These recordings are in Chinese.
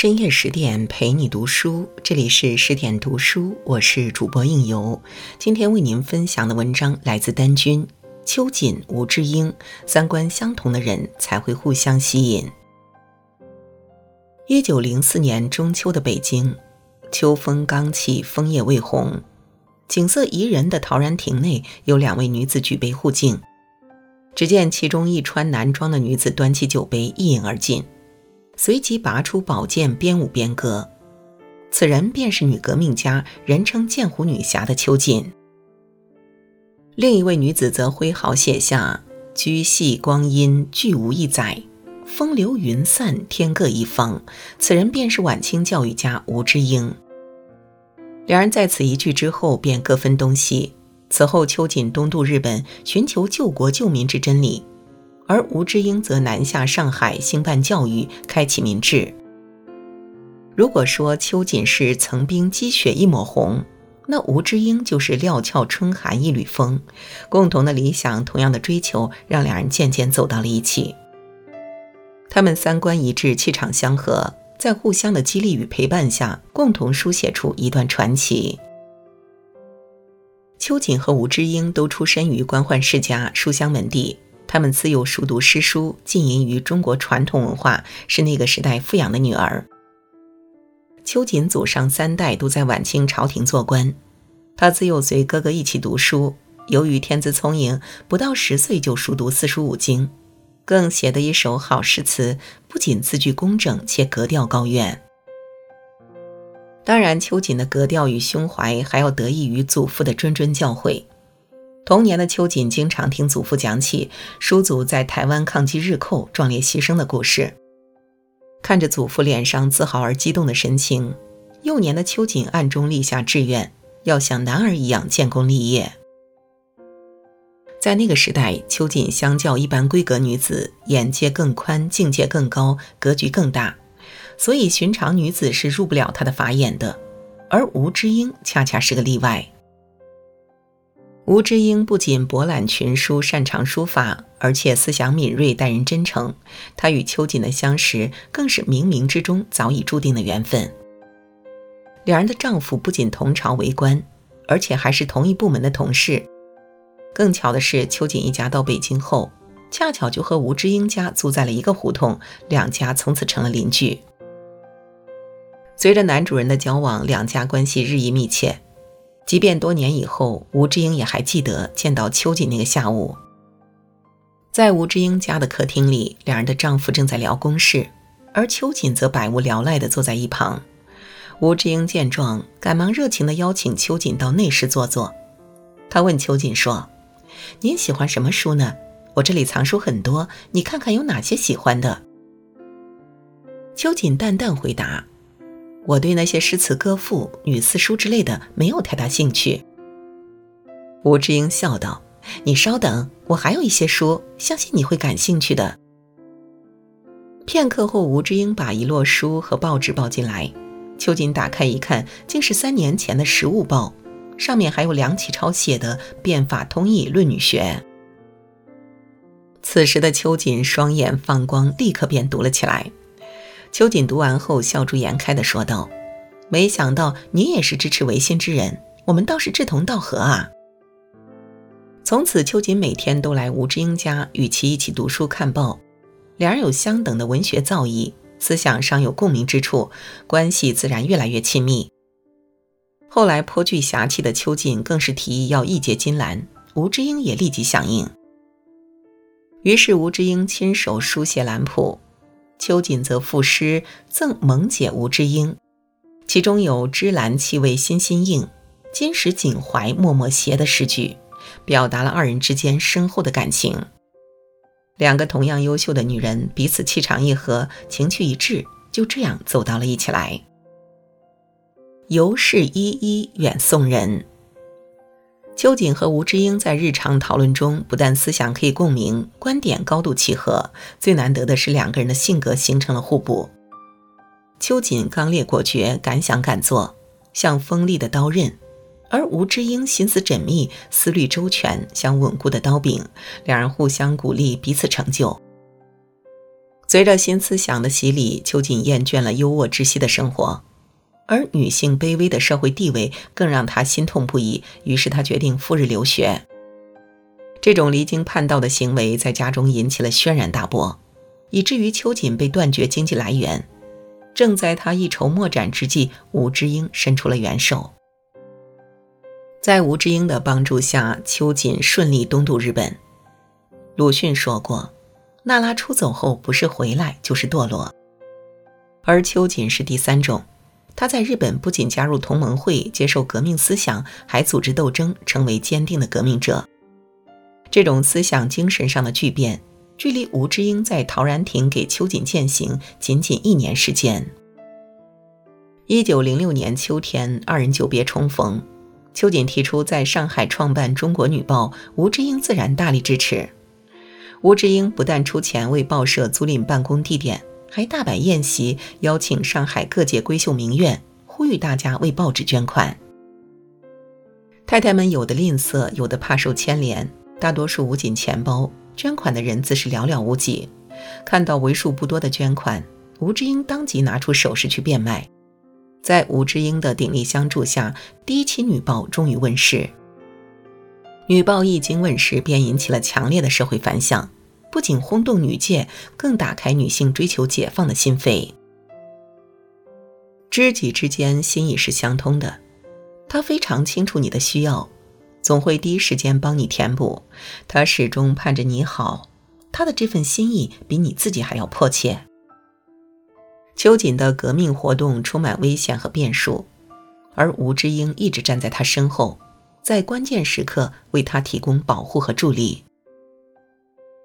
深夜十点陪你读书，这里是十点读书，我是主播应由。今天为您分享的文章来自丹君、秋瑾、吴志英。三观相同的人才会互相吸引。一九零四年中秋的北京，秋风刚起，枫叶未红，景色宜人的陶然亭内有两位女子举杯互敬。只见其中一穿男装的女子端起酒杯一饮而尽。随即拔出宝剑，边舞边歌。此人便是女革命家，人称“剑湖女侠”的秋瑾。另一位女子则挥毫写下：“居系光阴俱无一载，风流云散天各一方。”此人便是晚清教育家吴之英。两人在此一聚之后便各分东西。此后，秋瑾东渡日本，寻求救国救民之真理。而吴之英则南下上海兴办教育，开启民智。如果说秋瑾是层冰积雪一抹红，那吴之英就是料峭春寒一缕风。共同的理想，同样的追求，让两人渐渐走到了一起。他们三观一致，气场相合，在互相的激励与陪伴下，共同书写出一段传奇。秋瑾和吴之英都出身于官宦世家，书香门第。他们自幼熟读诗书，浸淫于中国传统文化，是那个时代富养的女儿。秋瑾祖上三代都在晚清朝廷做官，她自幼随哥哥一起读书。由于天资聪颖，不到十岁就熟读四书五经，更写得一手好诗词，不仅字句工整，且格调高远。当然，秋瑾的格调与胸怀还要得益于祖父的谆谆教诲。童年的秋瑾经常听祖父讲起叔祖在台湾抗击日寇、壮烈牺牲的故事，看着祖父脸上自豪而激动的神情，幼年的秋瑾暗中立下志愿，要像男儿一样建功立业。在那个时代，秋瑾相较一般闺阁女子，眼界更宽，境界更高，格局更大，所以寻常女子是入不了她的法眼的，而吴之英恰恰是个例外。吴之英不仅博览群书，擅长书法，而且思想敏锐，待人真诚。她与秋瑾的相识，更是冥冥之中早已注定的缘分。两人的丈夫不仅同朝为官，而且还是同一部门的同事。更巧的是，秋瑾一家到北京后，恰巧就和吴之英家租在了一个胡同，两家从此成了邻居。随着男主人的交往，两家关系日益密切。即便多年以后，吴志英也还记得见到秋瑾那个下午，在吴志英家的客厅里，两人的丈夫正在聊公事，而秋瑾则百无聊赖地坐在一旁。吴志英见状，赶忙热情地邀请秋瑾到内室坐坐。他问秋瑾说：“您喜欢什么书呢？我这里藏书很多，你看看有哪些喜欢的。”秋瑾淡淡回答。我对那些诗词歌赋、女四书之类的没有太大兴趣。吴志英笑道：“你稍等，我还有一些书，相信你会感兴趣的。”片刻后，吴志英把一摞书和报纸抱进来。秋瑾打开一看，竟是三年前的《时务报》，上面还有梁启超写的《变法通义论女学》。此时的秋瑾双眼放光，立刻便读了起来。秋瑾读完后，笑逐颜开地说道：“没想到你也是支持维新之人，我们倒是志同道合啊！”从此，秋瑾每天都来吴志英家，与其一起读书看报。两人有相等的文学造诣，思想上有共鸣之处，关系自然越来越亲密。后来，颇具侠气的秋瑾更是提议要义结金兰，吴志英也立即响应。于是，吴志英亲手书写兰谱。秋瑾则赋诗赠萌姐吴之英，其中有“芝兰气味心心应，金石锦怀脉脉携”的诗句，表达了二人之间深厚的感情。两个同样优秀的女人，彼此气场一合，情趣一致，就这样走到了一起来。尤氏依依远送人。秋瑾和吴之英在日常讨论中，不但思想可以共鸣，观点高度契合，最难得的是两个人的性格形成了互补。秋瑾刚烈果决，敢想敢做，像锋利的刀刃；而吴之英心思缜密，思虑周全，像稳固的刀柄。两人互相鼓励，彼此成就。随着新思想的洗礼，秋瑾厌倦了优渥窒息的生活，而女性卑微的社会地位更让她心痛不已。于是她决定赴日留学。这种离经叛道的行为在家中引起了轩然大波，以至于秋瑾被断绝经济来源。正在他一筹莫展之际，吴志英伸出了援手。在吴志英的帮助下，秋瑾顺利东渡日本。鲁迅说过。娜拉出走后，不是回来就是堕落，而秋瑾是第三种。他在日本不仅加入同盟会，接受革命思想，还组织斗争，成为坚定的革命者。这种思想精神上的巨变，距离吴志英在陶然亭给秋瑾践行仅仅一年时间。一九零六年秋天，二人久别重逢，秋瑾提出在上海创办《中国女报》，吴志英自然大力支持。吴志英不但出钱为报社租赁办公地点，还大摆宴席，邀请上海各界闺秀名媛，呼吁大家为报纸捐款。太太们有的吝啬，有的怕受牵连，大多数捂紧钱包，捐款的人自是寥寥无几。看到为数不多的捐款，吴志英当即拿出首饰去变卖。在吴志英的鼎力相助下，第一期女报终于问世。女报一经问世，便引起了强烈的社会反响，不仅轰动女界，更打开女性追求解放的心扉。知己之间心意是相通的，他非常清楚你的需要，总会第一时间帮你填补。他始终盼着你好，他的这份心意比你自己还要迫切。秋瑾的革命活动充满危险和变数，而吴志英一直站在他身后。在关键时刻为他提供保护和助力。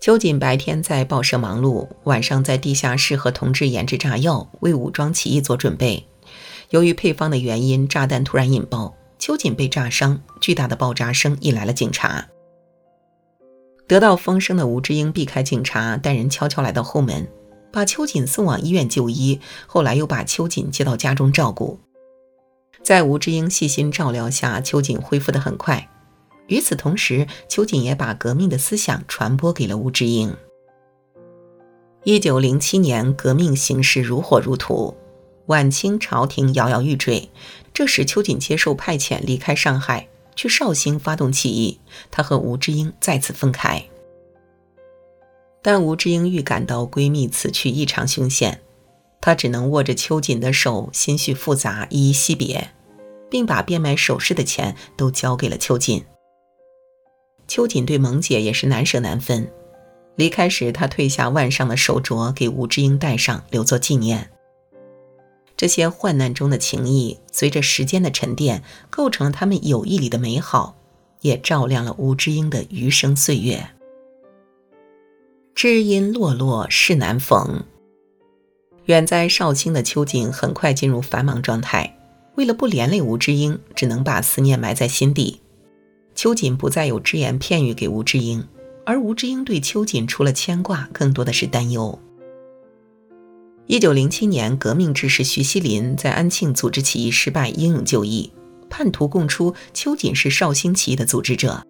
秋瑾白天在报社忙碌，晚上在地下室和同志研制炸药，为武装起义做准备。由于配方的原因，炸弹突然引爆，秋瑾被炸伤，巨大的爆炸声引来了警察。得到风声的吴志英避开警察，带人悄悄来到后门，把秋瑾送往医院就医。后来又把秋瑾接到家中照顾。在吴志英细心照料下，秋瑾恢复得很快。与此同时，秋瑾也把革命的思想传播给了吴志英。一九零七年，革命形势如火如荼，晚清朝廷摇摇欲坠。这时，秋瑾接受派遣离开上海，去绍兴发动起义。他和吴志英再次分开。但吴志英预感到闺蜜此去异常凶险，她只能握着秋瑾的手，心绪复杂，依依惜别。并把变卖首饰的钱都交给了秋瑾。秋瑾对萌姐也是难舍难分。离开时，她褪下腕上的手镯给吴志英戴上，留作纪念。这些患难中的情谊，随着时间的沉淀，构成了他们友谊里的美好，也照亮了吴志英的余生岁月。知音落落事难逢。远在绍兴的秋瑾很快进入繁忙状态。为了不连累吴志英，只能把思念埋在心底。秋瑾不再有只言片语给吴志英，而吴志英对秋瑾除了牵挂，更多的是担忧。一九零七年，革命志士徐锡林在安庆组织起义失败，英勇就义，叛徒供出秋瑾是绍兴起义的组织者。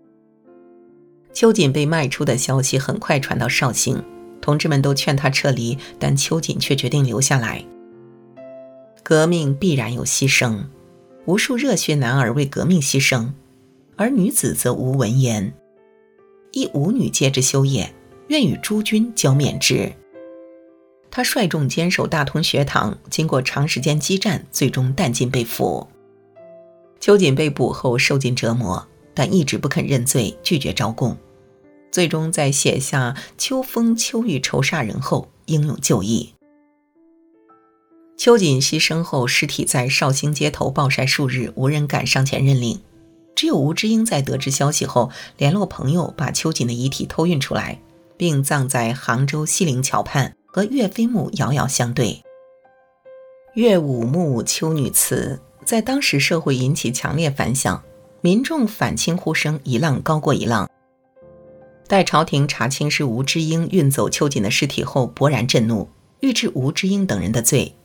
秋瑾被卖出的消息很快传到绍兴，同志们都劝他撤离，但秋瑾却决定留下来。革命必然有牺牲，无数热血男儿为革命牺牲，而女子则无闻言。一舞女皆之修也，愿与诸君交面之。他率众坚守大同学堂，经过长时间激战，最终弹尽被俘。秋瑾被捕后受尽折磨，但一直不肯认罪，拒绝招供。最终在写下“秋风秋雨愁煞人”后，英勇就义。秋瑾牺牲后，尸体在绍兴街头暴晒数日，无人敢上前认领。只有吴志英在得知消息后，联络朋友把秋瑾的遗体偷运出来，并葬在杭州西泠桥畔，和岳飞墓遥遥相对。岳武墓秋女祠在当时社会引起强烈反响，民众反清呼声一浪高过一浪。待朝廷查清是吴志英运走秋瑾的尸体后，勃然震怒，欲治吴志英等人的罪。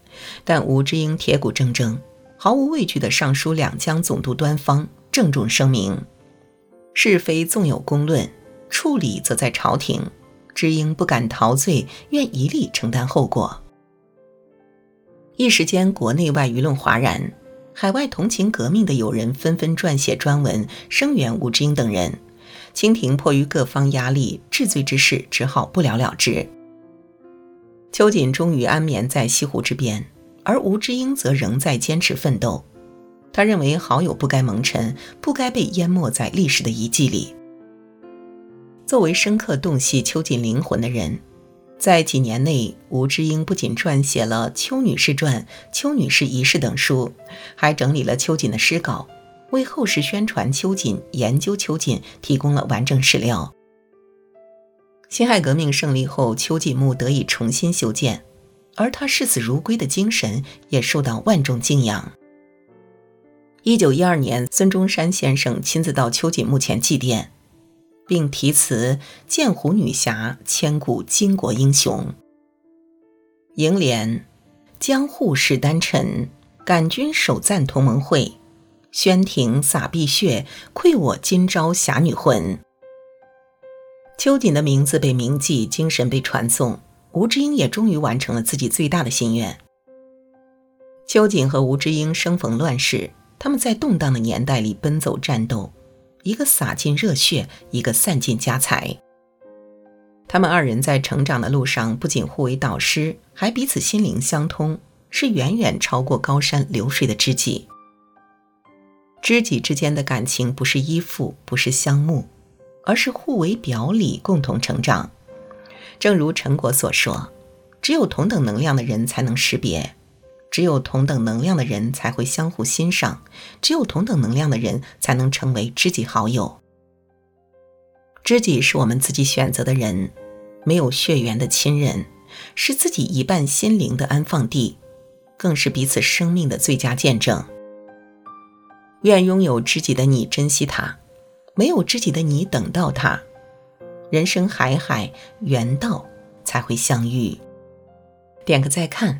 但吴志英铁骨铮铮，毫无畏惧地上书两江总督端方，郑重声明：是非纵有公论，处理则在朝廷。知音不敢陶醉，愿一力承担后果。一时间，国内外舆论哗然，海外同情革命的友人纷纷撰写专文声援吴志英等人。清廷迫于各方压力，治罪之事只好不了了之。秋瑾终于安眠在西湖之边，而吴志英则仍在坚持奋斗。他认为好友不该蒙尘，不该被淹没在历史的遗迹里。作为深刻洞悉秋瑾灵魂的人。在几年内，吴志英不仅撰写了《邱女士传》《邱女士遗事》等书，还整理了秋瑾的诗稿，为后世宣传秋瑾、研究秋瑾提供了完整史料。辛亥革命胜利后，秋瑾墓得以重新修建，而他视死如归的精神也受到万众敬仰。一九一二年，孙中山先生亲自到秋瑾墓前祭奠。并题词“剑湖女侠，千古巾帼英雄”。楹联：“江户史丹臣，感君首赞同盟会。宣庭洒碧血，愧我今朝侠女魂。”秋瑾的名字被铭记，精神被传颂，吴志英也终于完成了自己最大的心愿。秋瑾和吴志英生逢乱世，他们在动荡的年代里奔走战斗。一个洒尽热血，一个散尽家财。他们二人在成长的路上，不仅互为导师，还彼此心灵相通，是远远超过高山流水的知己。知己之间的感情，不是依附，不是相慕，而是互为表里，共同成长。正如陈果所说：“只有同等能量的人，才能识别。”只有同等能量的人才会相互欣赏，只有同等能量的人才能成为知己好友。知己是我们自己选择的人，没有血缘的亲人，是自己一半心灵的安放地，更是彼此生命的最佳见证。愿拥有知己的你珍惜他，没有知己的你等到他。人生海海，缘到才会相遇。点个再看。